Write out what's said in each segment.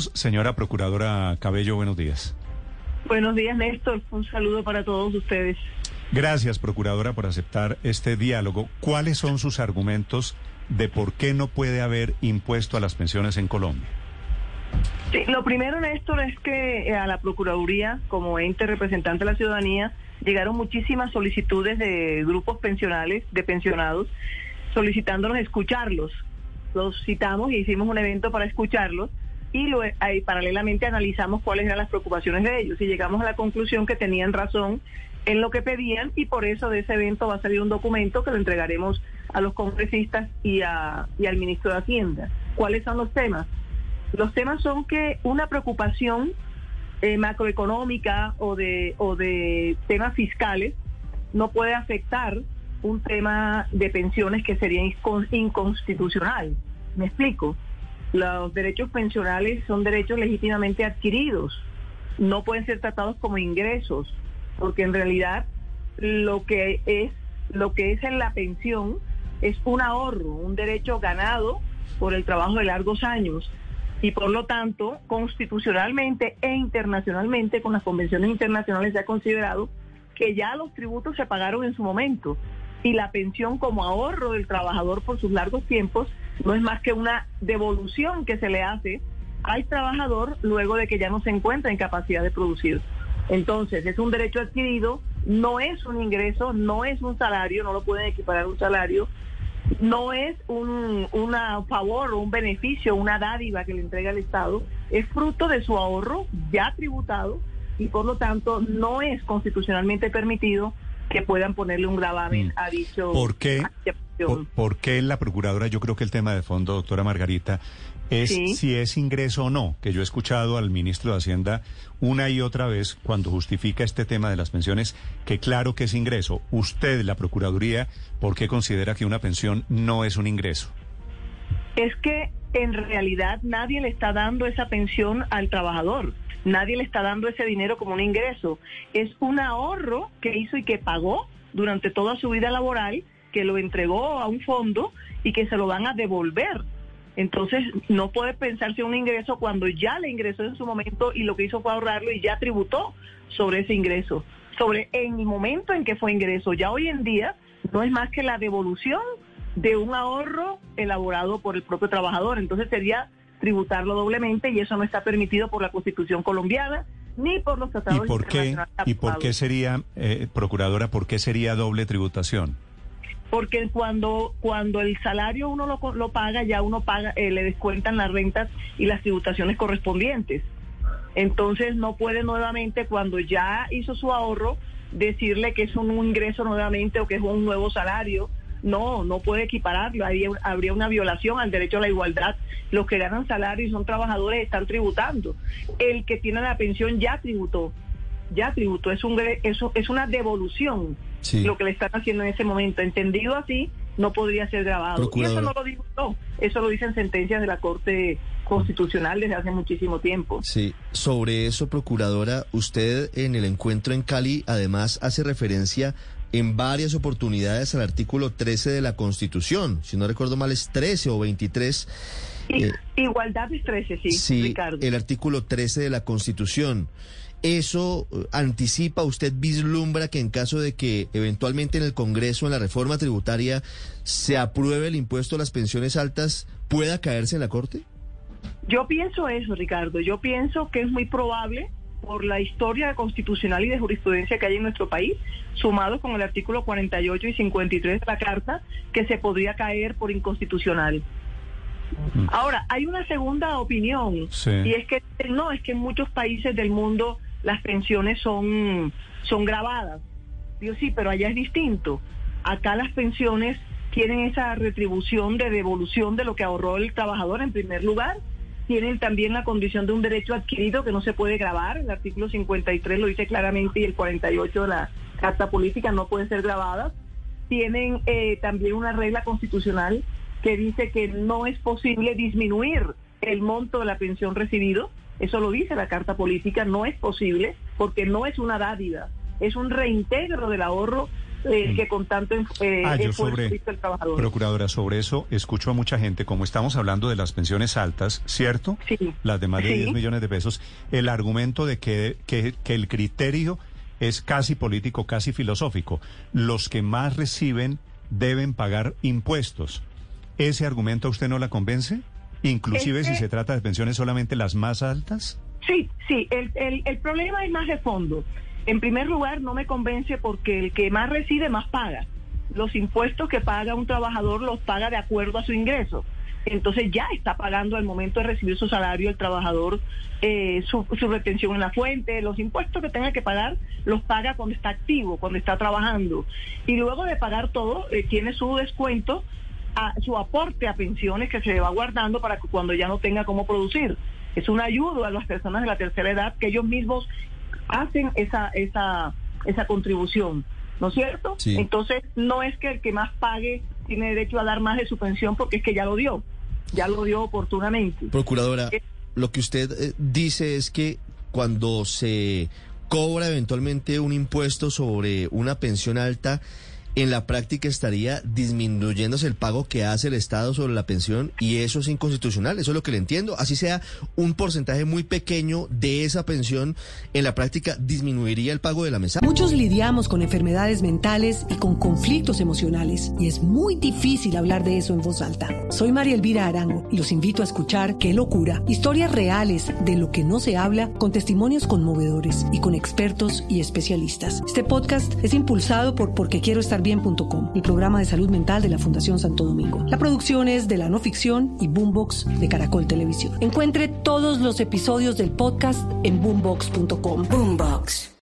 Señora Procuradora Cabello, buenos días. Buenos días, Néstor. Un saludo para todos ustedes. Gracias, Procuradora, por aceptar este diálogo. ¿Cuáles son sus argumentos de por qué no puede haber impuesto a las pensiones en Colombia? Sí, lo primero, Néstor, es que eh, a la Procuraduría, como ente representante de la ciudadanía, llegaron muchísimas solicitudes de grupos pensionales, de pensionados, solicitándonos escucharlos. Los citamos y hicimos un evento para escucharlos y ahí, paralelamente analizamos cuáles eran las preocupaciones de ellos y llegamos a la conclusión que tenían razón en lo que pedían y por eso de ese evento va a salir un documento que lo entregaremos a los congresistas y, a, y al ministro de Hacienda. ¿Cuáles son los temas? Los temas son que una preocupación eh, macroeconómica o de, o de temas fiscales no puede afectar un tema de pensiones que sería inconstitucional. ¿Me explico? Los derechos pensionales son derechos legítimamente adquiridos, no pueden ser tratados como ingresos, porque en realidad lo que es lo que es en la pensión es un ahorro, un derecho ganado por el trabajo de largos años. Y por lo tanto constitucionalmente e internacionalmente con las convenciones internacionales se ha considerado que ya los tributos se pagaron en su momento. Y la pensión como ahorro del trabajador por sus largos tiempos no es más que una devolución que se le hace al trabajador luego de que ya no se encuentra en capacidad de producir. Entonces, es un derecho adquirido, no es un ingreso, no es un salario, no lo pueden equiparar a un salario, no es un favor o un beneficio, una dádiva que le entrega el Estado, es fruto de su ahorro ya tributado y por lo tanto no es constitucionalmente permitido que puedan ponerle un gravamen mm. a dicho. ¿Por qué? Por, qué la procuradora? Yo creo que el tema de fondo, doctora Margarita, es si es ingreso o no, que yo he escuchado al ministro de Hacienda una y otra vez cuando justifica este tema de las pensiones, que claro que es ingreso. Usted, la Procuraduría, ¿por qué considera que una pensión no es un ingreso? Es que en realidad nadie le está dando esa pensión al trabajador. Nadie le está dando ese dinero como un ingreso. Es un ahorro que hizo y que pagó durante toda su vida laboral, que lo entregó a un fondo y que se lo van a devolver. Entonces, no puede pensarse un ingreso cuando ya le ingresó en su momento y lo que hizo fue ahorrarlo y ya tributó sobre ese ingreso, sobre en el momento en que fue ingreso. Ya hoy en día no es más que la devolución de un ahorro elaborado por el propio trabajador. Entonces sería tributarlo doblemente y eso no está permitido por la Constitución colombiana ni por los tratados ¿Y por qué, ¿Y por qué sería, eh, procuradora, por qué sería doble tributación? Porque cuando, cuando el salario uno lo, lo paga, ya uno paga, eh, le descuentan las rentas y las tributaciones correspondientes. Entonces no puede nuevamente, cuando ya hizo su ahorro, decirle que es un ingreso nuevamente o que es un nuevo salario no, no puede equipararlo. habría una violación al derecho a la igualdad. Los que ganan salario y son trabajadores están tributando. El que tiene la pensión ya tributó. Ya tributó. Es, un, eso, es una devolución lo que le están haciendo en ese momento. Entendido así, no podría ser grabado. Y eso no lo digo yo. Eso lo dicen sentencias de la Corte Constitucional desde hace muchísimo tiempo. Sí, sobre eso, Procuradora, usted en el encuentro en Cali además hace referencia en varias oportunidades al artículo 13 de la Constitución. Si no recuerdo mal, es 13 o 23. Eh, igualdad es 13, sí, sí Ricardo. El artículo 13 de la Constitución. ¿Eso eh, anticipa, usted vislumbra que en caso de que eventualmente en el Congreso, en la reforma tributaria, se apruebe el impuesto a las pensiones altas, pueda caerse en la Corte? Yo pienso eso, Ricardo. Yo pienso que es muy probable por la historia constitucional y de jurisprudencia que hay en nuestro país, sumado con el artículo 48 y 53 de la Carta, que se podría caer por inconstitucional. Ahora, hay una segunda opinión, y es que no, es que en muchos países del mundo las pensiones son, son grabadas. Digo, sí, pero allá es distinto. Acá las pensiones tienen esa retribución de devolución de lo que ahorró el trabajador en primer lugar tienen también la condición de un derecho adquirido que no se puede grabar. El artículo 53 lo dice claramente y el 48 de la Carta Política no pueden ser grabadas. Tienen eh, también una regla constitucional que dice que no es posible disminuir el monto de la pensión recibido. Eso lo dice la Carta Política, no es posible porque no es una dádiva, es un reintegro del ahorro eh, que con tanto eh, ah, sobre, el trabajador. Procuradora, sobre eso escucho a mucha gente, como estamos hablando de las pensiones altas, ¿cierto? Sí. Las de más de 10 millones de pesos, el argumento de que, que, que el criterio es casi político, casi filosófico. Los que más reciben deben pagar impuestos. ¿Ese argumento a usted no la convence? Inclusive si se trata de pensiones solamente las más altas. Sí, sí, el, el, el problema es más de fondo. En primer lugar, no me convence porque el que más recibe más paga. Los impuestos que paga un trabajador los paga de acuerdo a su ingreso. Entonces ya está pagando al momento de recibir su salario el trabajador eh, su, retención en la fuente, los impuestos que tenga que pagar los paga cuando está activo, cuando está trabajando. Y luego de pagar todo, eh, tiene su descuento, a, su aporte a pensiones que se va guardando para que cuando ya no tenga cómo producir. Es una ayuda a las personas de la tercera edad que ellos mismos hacen esa, esa, esa contribución, ¿no es cierto? Entonces, no es que el que más pague tiene derecho a dar más de su pensión porque es que ya lo dio, ya lo dio oportunamente. Procuradora, eh, lo que usted eh, dice es que cuando se cobra eventualmente un impuesto sobre una pensión alta, en la práctica estaría disminuyéndose el pago que hace el Estado sobre la pensión y eso es inconstitucional, eso es lo que le entiendo. Así sea un porcentaje muy pequeño de esa pensión, en la práctica disminuiría el pago de la mesa. Muchos lidiamos con enfermedades mentales y con conflictos emocionales y es muy difícil hablar de eso en voz alta. Soy María Elvira Arango y los invito a escuchar Qué locura, historias reales de lo que no se habla con testimonios conmovedores y con expertos y especialistas. Este podcast es impulsado por Porque Quiero Estar bien.com, el programa de salud mental de la Fundación Santo Domingo. La producción es de la no ficción y Boombox de Caracol Televisión. Encuentre todos los episodios del podcast en boombox.com. Boombox.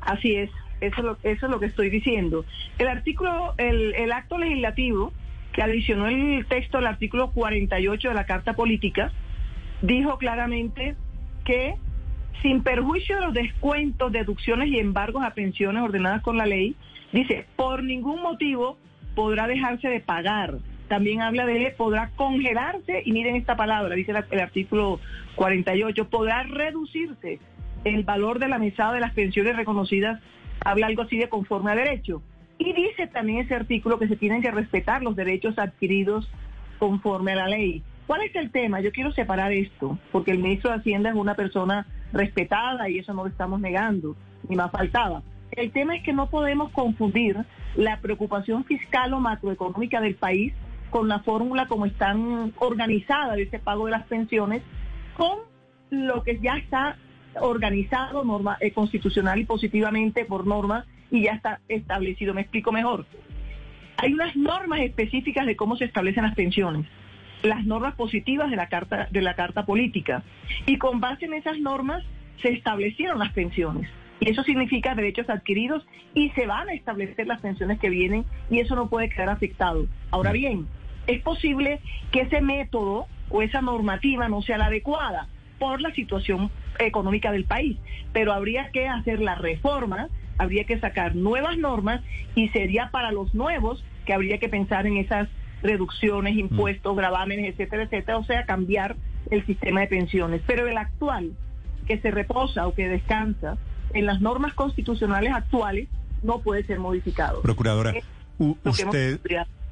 Así es, eso es, lo, eso es lo que estoy diciendo. El artículo, el, el acto legislativo que adicionó el texto al artículo 48 de la Carta Política, dijo claramente que sin perjuicio de los descuentos, deducciones y embargos a pensiones ordenadas con la ley, Dice, por ningún motivo podrá dejarse de pagar. También habla de podrá congelarse, y miren esta palabra, dice el artículo 48, podrá reducirse el valor de la mesada de las pensiones reconocidas, habla algo así de conforme a derecho. Y dice también ese artículo que se tienen que respetar los derechos adquiridos conforme a la ley. ¿Cuál es el tema? Yo quiero separar esto, porque el ministro de Hacienda es una persona respetada y eso no lo estamos negando, ni más faltaba. El tema es que no podemos confundir la preocupación fiscal o macroeconómica del país con la fórmula como están organizadas ese pago de las pensiones con lo que ya está organizado norma, eh, constitucional y positivamente por norma y ya está establecido. Me explico mejor. Hay unas normas específicas de cómo se establecen las pensiones, las normas positivas de la carta de la carta política y con base en esas normas se establecieron las pensiones. Y eso significa derechos adquiridos y se van a establecer las pensiones que vienen y eso no puede quedar afectado. Ahora bien, es posible que ese método o esa normativa no sea la adecuada por la situación económica del país, pero habría que hacer la reforma, habría que sacar nuevas normas y sería para los nuevos que habría que pensar en esas reducciones, impuestos, mm. gravámenes, etcétera, etcétera, o sea, cambiar el sistema de pensiones. Pero el actual, que se reposa o que descansa, en las normas constitucionales actuales no puede ser modificado. Procuradora, usted,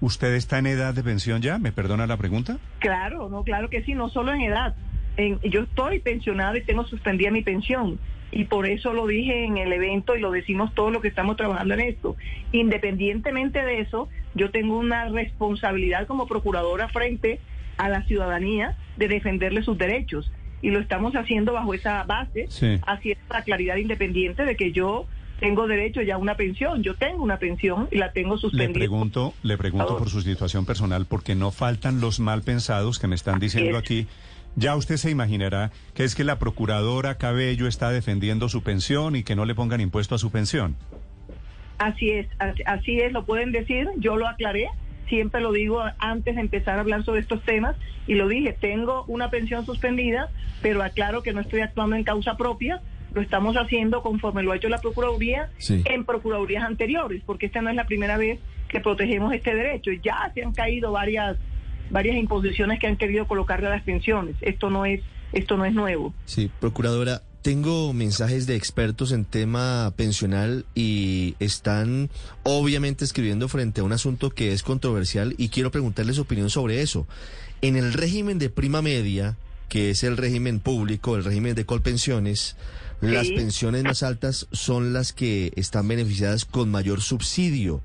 ¿usted está en edad de pensión ya? ¿Me perdona la pregunta? Claro, no, claro que sí, no solo en edad. En, yo estoy pensionada y tengo suspendida mi pensión. Y por eso lo dije en el evento y lo decimos todos los que estamos trabajando en esto. Independientemente de eso, yo tengo una responsabilidad como procuradora frente a la ciudadanía de defenderle sus derechos y lo estamos haciendo bajo esa base, haciendo la claridad independiente de que yo tengo derecho ya a una pensión, yo tengo una pensión y la tengo suspendida. Le pregunto, le pregunto por su situación personal porque no faltan los mal pensados que me están diciendo aquí. Ya usted se imaginará que es que la procuradora Cabello está defendiendo su pensión y que no le pongan impuesto a su pensión. Así es, así es, lo pueden decir, yo lo aclaré siempre lo digo antes de empezar a hablar sobre estos temas, y lo dije, tengo una pensión suspendida, pero aclaro que no estoy actuando en causa propia, lo estamos haciendo conforme lo ha hecho la Procuraduría en Procuradurías anteriores, porque esta no es la primera vez que protegemos este derecho. Ya se han caído varias varias imposiciones que han querido colocarle a las pensiones. Esto no es esto no es nuevo. Sí, procuradora, tengo mensajes de expertos en tema pensional y están obviamente escribiendo frente a un asunto que es controversial y quiero preguntarles su opinión sobre eso. En el régimen de prima media, que es el régimen público, el régimen de colpensiones, las pensiones más altas son las que están beneficiadas con mayor subsidio.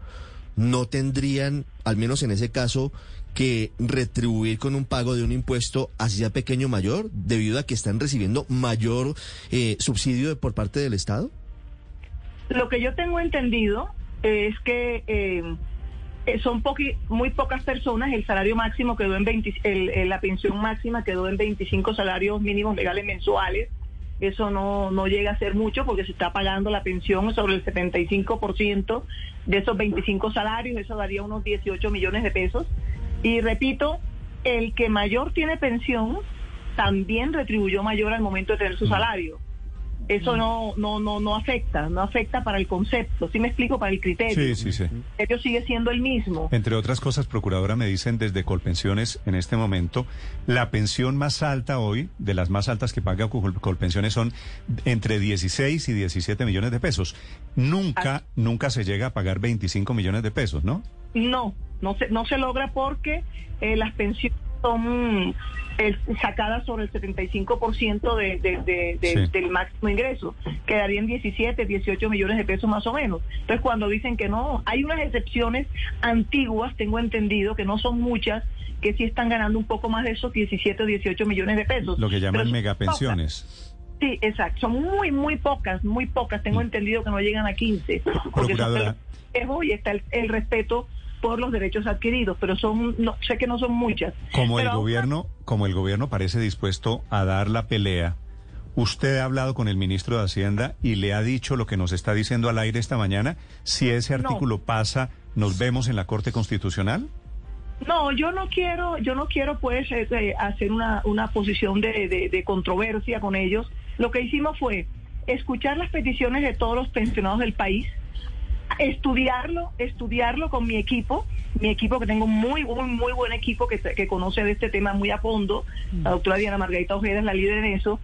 No tendrían, al menos en ese caso, que retribuir con un pago de un impuesto hacia pequeño mayor debido a que están recibiendo mayor eh, subsidio por parte del Estado? Lo que yo tengo entendido es que eh, eh, son muy pocas personas, el salario máximo quedó en 20, la pensión máxima quedó en 25 salarios mínimos legales mensuales eso no, no llega a ser mucho porque se está pagando la pensión sobre el 75% de esos 25 salarios, eso daría unos 18 millones de pesos. Y repito, el que mayor tiene pensión también retribuyó mayor al momento de tener su mm. salario eso no, no, no, no afecta, no afecta para el concepto, ¿sí me explico? Para el criterio. Sí, sí, sí. El criterio sigue siendo el mismo. Entre otras cosas, Procuradora, me dicen desde Colpensiones en este momento, la pensión más alta hoy, de las más altas que paga Colpensiones, son entre 16 y 17 millones de pesos. Nunca, nunca se llega a pagar 25 millones de pesos, ¿no? No, no se, no se logra porque eh, las pensiones son eh, sacadas sobre el 75% de, de, del máximo ingreso. Quedarían 17, 18 millones de pesos más o menos. Entonces, cuando dicen que no, hay unas excepciones antiguas, tengo entendido que no son muchas, que sí están ganando un poco más de esos 17 o 18 millones de pesos. Lo que llaman megapensiones. Sí, exacto. Son muy, muy pocas, muy pocas. Tengo mm. entendido que no llegan a 15. Porque y está el respeto por los derechos adquiridos, pero son no, sé que no son muchas. Como el gobierno, como el gobierno parece dispuesto a dar la pelea, ¿usted ha hablado con el ministro de Hacienda y le ha dicho lo que nos está diciendo al aire esta mañana? Si ese artículo pasa, ¿nos vemos en la Corte Constitucional? No, yo no quiero, yo no quiero pues eh, eh, hacer una, una posición de, de controversia con ellos. Lo que hicimos fue escuchar las peticiones de todos los pensionados del país, estudiarlo, estudiarlo con mi equipo, mi equipo que tengo muy, muy, muy buen equipo que, que conoce de este tema muy a fondo, la doctora Diana Margarita Ojeda es la líder en eso.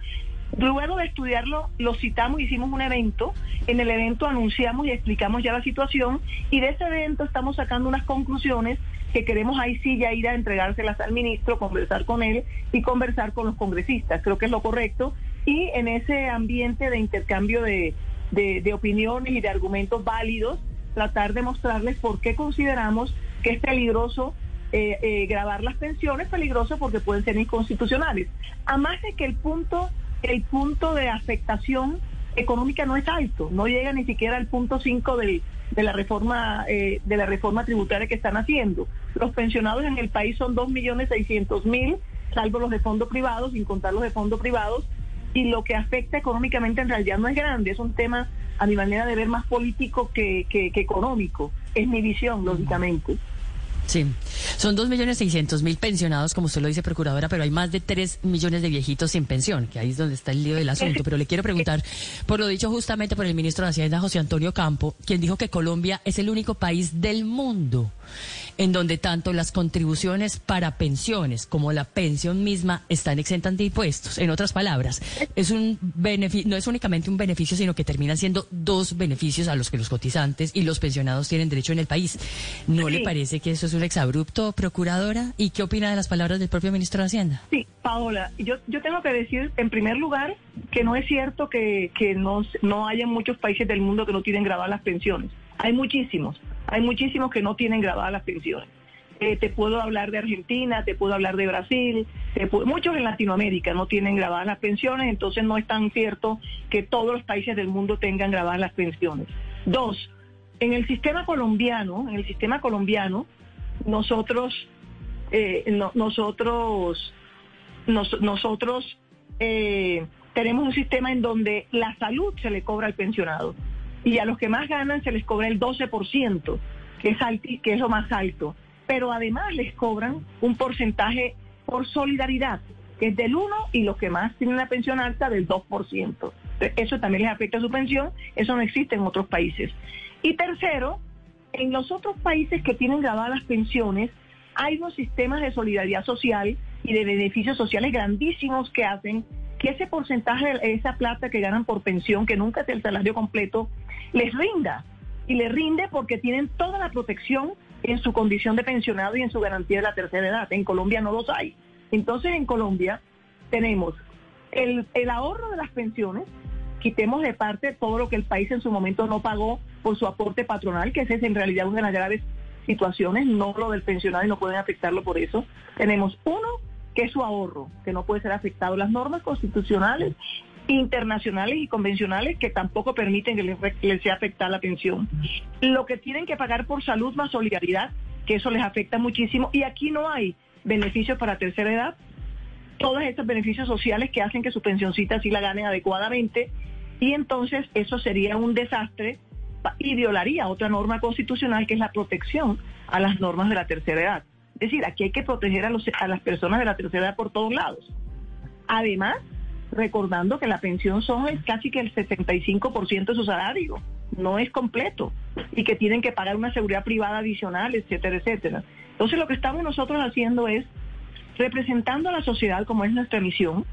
Luego de estudiarlo, lo citamos, hicimos un evento, en el evento anunciamos y explicamos ya la situación y de ese evento estamos sacando unas conclusiones que queremos ahí sí ya ir a entregárselas al ministro, conversar con él y conversar con los congresistas. Creo que es lo correcto. Y en ese ambiente de intercambio de, de, opiniones y de argumentos válidos, tratar de mostrarles por qué consideramos que es peligroso eh, eh, grabar las pensiones, peligroso porque pueden ser inconstitucionales. Además de que el punto, el punto de afectación económica no es alto, no llega ni siquiera al punto 5 de la reforma eh, de la reforma tributaria que están haciendo. Los pensionados en el país son 2.600.000, salvo los de fondo privados, sin contar los de fondo privados, y lo que afecta económicamente en realidad no es grande, es un tema a mi manera de ver más político que, económico, es mi visión, lógicamente. Sí, son dos millones seiscientos mil pensionados, como usted lo dice, procuradora, pero hay más de tres millones de viejitos sin pensión, que ahí es donde está el lío del asunto. Pero le quiero preguntar por lo dicho justamente por el ministro de Hacienda, José Antonio Campo, quien dijo que Colombia es el único país del mundo en donde tanto las contribuciones para pensiones como la pensión misma están exentas de impuestos. En otras palabras, es un no es únicamente un beneficio, sino que terminan siendo dos beneficios a los que los cotizantes y los pensionados tienen derecho en el país. ¿No le parece que eso es un exabrupto, procuradora? ¿Y qué opina de las palabras del propio ministro de Hacienda? Sí, Paola, yo, yo tengo que decir, en primer lugar, que no es cierto que, que no, no haya muchos países del mundo que no tienen grabadas las pensiones. Hay muchísimos. Hay muchísimos que no tienen grabadas las pensiones. Eh, te puedo hablar de Argentina, te puedo hablar de Brasil, muchos en Latinoamérica no tienen grabadas las pensiones, entonces no es tan cierto que todos los países del mundo tengan grabadas las pensiones. Dos, en el sistema colombiano, en el sistema colombiano, nosotros, eh, nosotros, nosotros eh, tenemos un sistema en donde la salud se le cobra al pensionado y a los que más ganan se les cobra el 12%, que es, que es lo más alto. pero además les cobran un porcentaje por solidaridad, que es del 1 y los que más tienen la pensión alta del 2%. Eso también les afecta a su pensión, eso no existe en otros países. Y tercero, en los otros países que tienen grabadas pensiones, hay unos sistemas de solidaridad social y de beneficios sociales grandísimos que hacen que ese porcentaje, esa plata que ganan por pensión, que nunca es el salario completo, les rinda. Y les rinde porque tienen toda la protección en su condición de pensionado y en su garantía de la tercera edad. En Colombia no los hay. Entonces en Colombia tenemos el, el ahorro de las pensiones, quitemos de parte todo lo que el país en su momento no pagó por su aporte patronal, que ese es en realidad una de las graves situaciones, no lo del pensionado y no pueden afectarlo por eso. Tenemos uno, que es su ahorro, que no puede ser afectado. Las normas constitucionales, internacionales y convencionales que tampoco permiten que les, sea afectada la pensión. Lo que tienen que pagar por salud más solidaridad, que eso les afecta muchísimo. Y aquí no hay beneficios para tercera edad. Todos estos beneficios sociales que hacen que su pensioncita sí la ganen adecuadamente. Y entonces eso sería un desastre y violaría otra norma constitucional que es la protección a las normas de la tercera edad. Es decir, aquí hay que proteger a, los, a las personas de la tercera edad por todos lados. Además, recordando que la pensión son casi que el 75% de su salario, no es completo, y que tienen que pagar una seguridad privada adicional, etcétera, etcétera. Entonces lo que estamos nosotros haciendo es representando a la sociedad como es nuestra misión,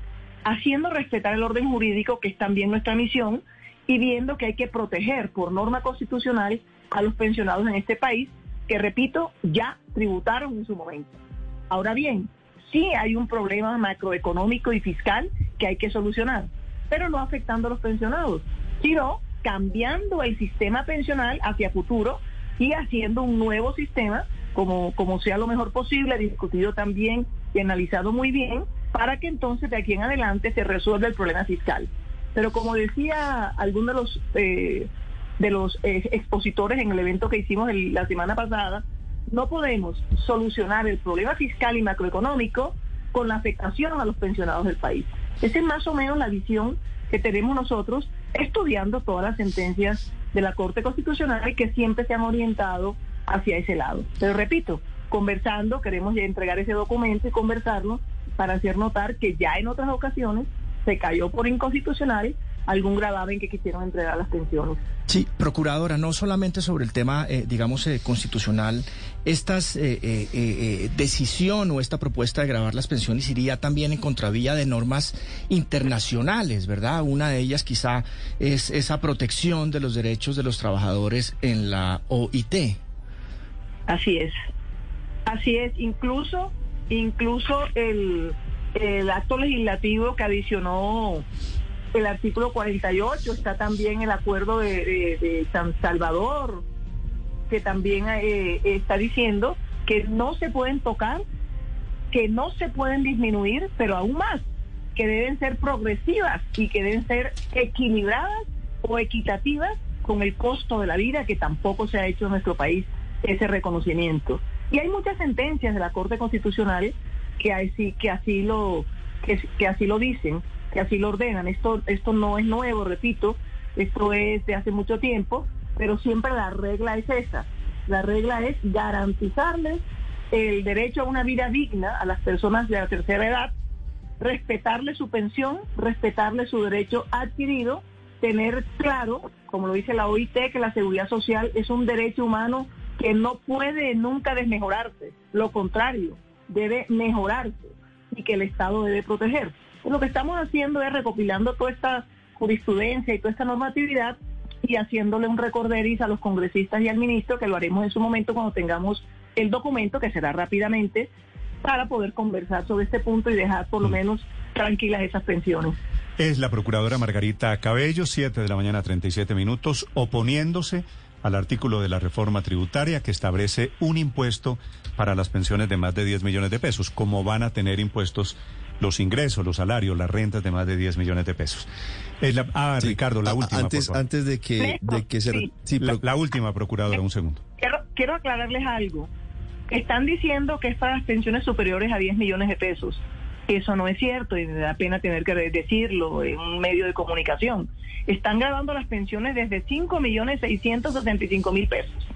haciendo respetar el orden jurídico, que es también nuestra misión, y viendo que hay que proteger por norma constitucional a los pensionados en este país, que repito, ya tributaron en su momento. Ahora bien, sí hay un problema macroeconómico y fiscal que hay que solucionar, pero no afectando a los pensionados, sino cambiando el sistema pensional hacia futuro y haciendo un nuevo sistema, como, como sea lo mejor posible, discutido también y analizado muy bien, para que entonces de aquí en adelante se resuelva el problema fiscal. Pero como decía alguno de los eh, de los eh, expositores en el evento que hicimos la semana pasada, no podemos solucionar el problema fiscal y macroeconómico con la afectación a los pensionados del país. Esa es más o menos la visión que tenemos nosotros estudiando todas las sentencias de la Corte Constitucional que siempre se han orientado hacia ese lado. Pero repito, conversando, queremos ya entregar ese documento y conversarlo para hacer notar que ya en otras ocasiones se cayó por inconstitucional algún gravamen que quisieron entregar las pensiones. Sí, procuradora, no solamente sobre el tema, eh, digamos, eh, constitucional, esta eh, decisión o esta propuesta de grabar las pensiones iría también en contravía de normas internacionales, ¿verdad? Una de ellas quizá es esa protección de los derechos de los trabajadores en la OIT. Así es, así es, incluso, incluso el el acto legislativo que adicionó el artículo 48, está también el acuerdo de, San Salvador, que también eh, está diciendo que no se pueden tocar, que no se pueden disminuir, pero aún más, que deben ser progresivas y que deben ser equilibradas o equitativas con el costo de la vida, que tampoco se ha hecho en nuestro país ese reconocimiento. Y hay muchas sentencias de la Corte Constitucional que así, que así lo, que, así lo dicen, que así lo ordenan. Esto, esto no es nuevo, repito, esto es de hace mucho tiempo, pero siempre la regla es esa. La regla es garantizarles el derecho a una vida digna a las personas de la tercera edad, respetarle su pensión, respetarle su derecho adquirido, tener claro, como lo dice la OIT, que la seguridad social es un derecho humano que no puede nunca desmejorarse. Lo contrario, debe mejorarse y que el Estado debe proteger. Lo que estamos haciendo es recopilando toda esta jurisprudencia y toda esta normatividad y haciéndole un recorderis a los congresistas y al ministro, que lo haremos en su momento cuando tengamos el documento, que será rápidamente, para poder conversar sobre este punto y dejar por lo mm. menos tranquilas esas pensiones. Es la procuradora Margarita Cabello, 7 de la mañana, 37 minutos, oponiéndose al artículo de la reforma tributaria que establece un impuesto para las pensiones de más de 10 millones de pesos, como van a tener impuestos los ingresos, los salarios, las rentas de más de 10 millones de pesos. ah, Ricardo, la última. Antes, antes de que, de que se... la, última, procuradora, un segundo. Quiero, quiero aclararles algo. Están diciendo que es para las pensiones superiores a 10 millones de pesos. Eso no es cierto y me da pena tener que decirlo en un medio de comunicación. Están grabando las pensiones desde 5 millones 665 mil pesos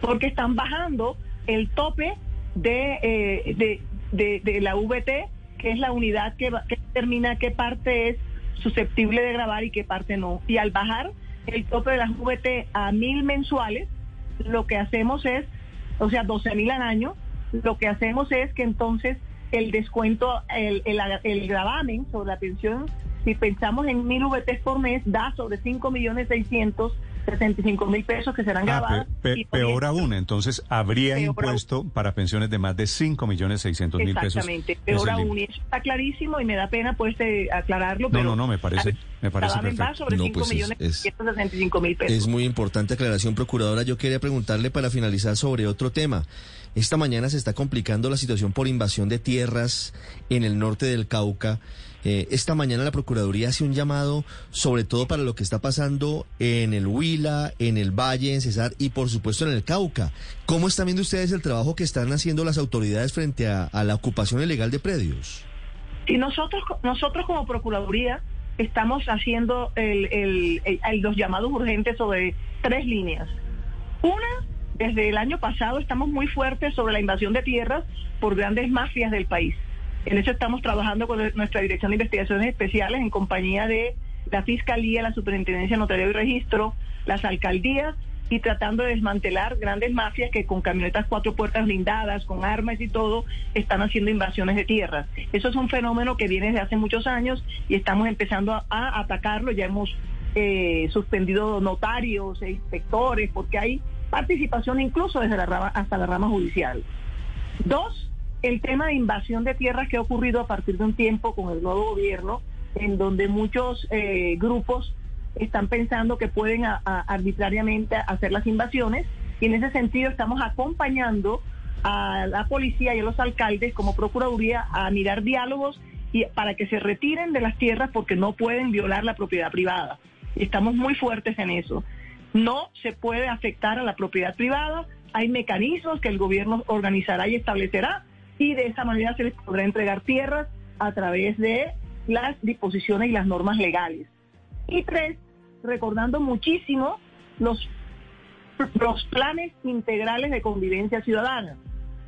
porque están bajando el tope de, eh, de, de, la VT, que es la unidad que, que determina qué parte es susceptible de grabar y qué parte no. Y al bajar el tope de las VT a mil mensuales, lo que hacemos es, o sea, 12 mil al año, lo que hacemos es que entonces el descuento, el, el, el gravamen sobre la pensión, si pensamos en mil VT por mes, da sobre 5 millones 600 65 mil pesos que serán ah, grabados. peor aún, entonces habría impuesto para pensiones de más de 5 millones 600 mil pesos. Exactamente, peor aún, y eso está clarísimo y me da pena pues eh, aclararlo. No, no, no, me parece, me parece perfecto. sobre no, 5 pues millones es, mil pesos. Es muy importante aclaración, procuradora. Yo quería preguntarle para finalizar sobre otro tema. Esta mañana se está complicando la situación por invasión de tierras en el norte del Cauca. Eh, esta mañana la Procuraduría hace un llamado, sobre todo para lo que está pasando en el Huila, en el Valle, en Cesar y por supuesto en el Cauca. ¿Cómo están viendo ustedes el trabajo que están haciendo las autoridades frente a, la ocupación ilegal de predios? Y nosotros, nosotros como Procuraduría estamos haciendo los llamados urgentes sobre tres líneas. Una, desde el año pasado estamos muy fuertes sobre la invasión de tierras por grandes mafias del país. En eso estamos trabajando con nuestra Dirección de Investigaciones Especiales en compañía de la Fiscalía, la Superintendencia de Notario y Registro, las alcaldías y tratando de desmantelar grandes mafias que con camionetas cuatro puertas blindadas, con armas y todo, están haciendo invasiones de tierras. Eso es un fenómeno que viene desde hace muchos años y estamos empezando a, atacarlo. Ya hemos eh, suspendido notarios e inspectores porque hay participación incluso desde la rama, hasta la rama judicial. Dos, el tema de invasión de tierras que ha ocurrido a partir de un tiempo con el nuevo gobierno, en donde muchos eh, grupos están pensando que pueden arbitrariamente hacer las invasiones y en ese sentido estamos acompañando a la policía y a los alcaldes como Procuraduría a mirar diálogos y para que se retiren de las tierras porque no pueden violar la propiedad privada. Estamos muy fuertes en eso. No se puede afectar a la propiedad privada, hay mecanismos que el gobierno organizará y establecerá y de esa manera se les podrá entregar tierras a través de las disposiciones y las normas legales. Y tres, recordando muchísimo los, los planes integrales de convivencia ciudadana,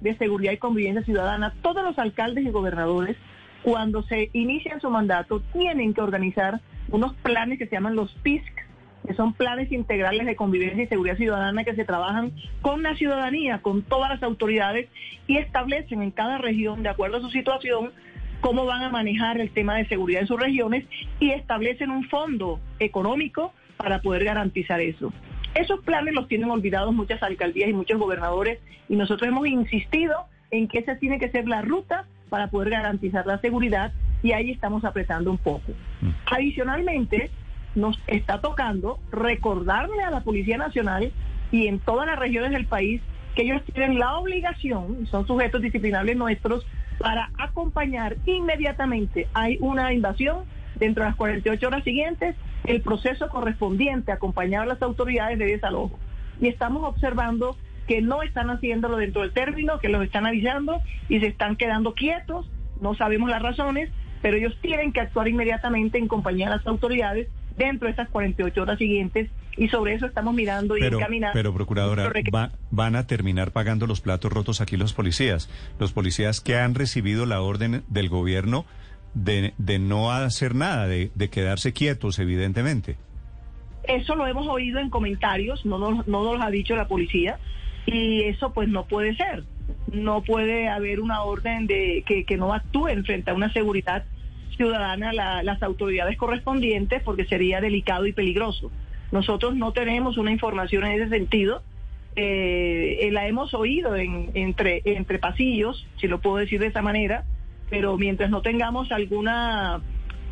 de seguridad y convivencia ciudadana. Todos los alcaldes y gobernadores, cuando se inician su mandato, tienen que organizar unos planes que se llaman los PISC, que son planes integrales de convivencia y seguridad ciudadana que se trabajan con la ciudadanía, con todas las autoridades y establecen en cada región, de acuerdo a su situación, cómo van a manejar el tema de seguridad en sus regiones y establecen un fondo económico para poder garantizar eso. Esos planes los tienen olvidados muchas alcaldías y muchos gobernadores y nosotros hemos insistido en que esa tiene que ser la ruta para poder garantizar la seguridad y ahí estamos apretando un poco. Mm. Adicionalmente, nos está tocando recordarle a la Policía Nacional y en todas las regiones del país que ellos tienen la obligación, son sujetos disciplinables nuestros, para acompañar inmediatamente. Hay una invasión dentro de las 48 horas siguientes, el proceso correspondiente, acompañar a las autoridades de desalojo. Y estamos observando que no están haciéndolo dentro del término, que los están avisando y se están quedando quietos, no sabemos las razones, pero ellos tienen que actuar inmediatamente en compañía de las autoridades dentro de estas 48 horas siguientes y sobre eso estamos mirando y encaminando. Pero, procuradora, van a terminar pagando los platos rotos aquí los policías, los policías que han recibido la orden del gobierno de, de no hacer nada, de, de, quedarse quietos, evidentemente. Eso lo hemos oído en comentarios, no nos, no nos lo ha dicho la policía, y eso pues no puede ser. No puede haber una orden de que, que no actúen frente a una seguridad ciudadana las autoridades correspondientes porque sería delicado y peligroso. Nosotros no tenemos una información en ese sentido. Eh, la hemos oído en, entre, entre pasillos, si lo puedo decir de esa manera, pero mientras no tengamos alguna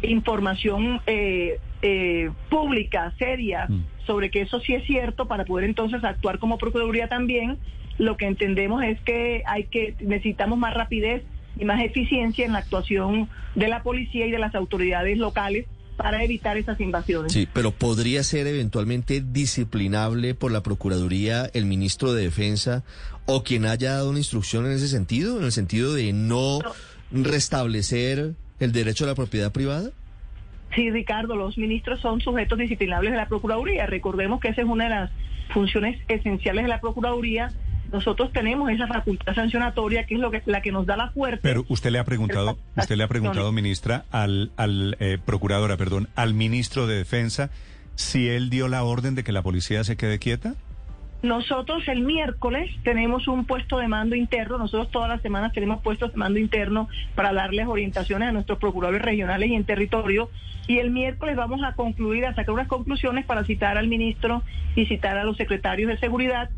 información eh, eh, pública, seria, mm. sobre que eso sí es cierto, para poder entonces actuar como Procuraduría también, lo que entendemos es que hay que necesitamos más rapidez y más eficiencia en la actuación de la policía y de las autoridades locales para evitar esas invasiones. Sí, pero podría ser eventualmente disciplinable por la Procuraduría el ministro de Defensa o quien haya dado una instrucción en ese sentido, en el sentido de no, restablecer el derecho a la propiedad privada. Sí, Ricardo, los ministros son sujetos disciplinables de la Procuraduría. Recordemos que esa es una de las funciones esenciales de la Procuraduría nosotros tenemos esa facultad sancionatoria que es lo que la que nos da la fuerza. Pero usted le ha preguntado, usted le ha preguntado, ministra, al, al eh, procuradora, perdón, al ministro de Defensa, si él dio la orden de que la policía se quede quieta. Nosotros el miércoles tenemos un puesto de mando interno, nosotros todas las semanas tenemos puestos de mando interno para darles orientaciones a nuestros procuradores regionales y en territorio y el miércoles vamos a concluir, a sacar unas conclusiones para citar al ministro y citar a los secretarios de seguridad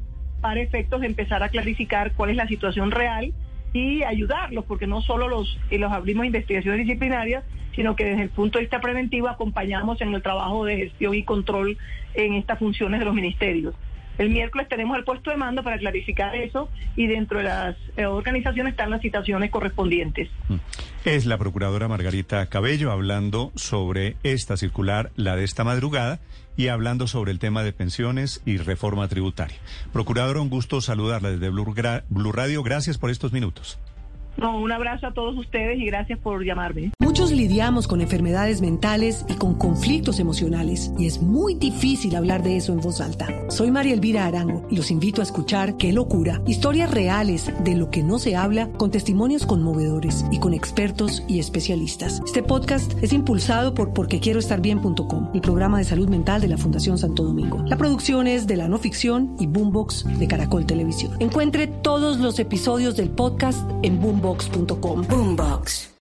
para efectos de empezar a clarificar cuál es la situación real y ayudarlos, porque no solo los, los abrimos investigaciones disciplinarias, sino que desde el punto de vista preventivo acompañamos en el trabajo de gestión y control en estas funciones de los ministerios. El miércoles tenemos el puesto de mando para clarificar eso y dentro de las eh, organizaciones están las citaciones correspondientes. Mm. Es la procuradora Margarita Cabello hablando sobre esta circular, la de esta madrugada, y hablando sobre el tema de pensiones y reforma tributaria. Procuradora, un gusto saludarla desde Blue Radio. Gracias por estos minutos. No, un abrazo a todos ustedes y gracias por llamarme. Muchos lidiamos con enfermedades mentales y con conflictos emocionales y es muy difícil hablar de eso en voz alta. Soy María Elvira Arango y los invito a escuchar Qué locura, historias reales de lo que no se habla con testimonios conmovedores y con expertos y especialistas. Este podcast es impulsado por porquequieroestarbien.com, el programa de salud mental de la Fundación Santo Domingo. La producción es de la no ficción y Boombox de Caracol Televisión. Encuentre todos los episodios del podcast en Boombox boombox.com. Boombox.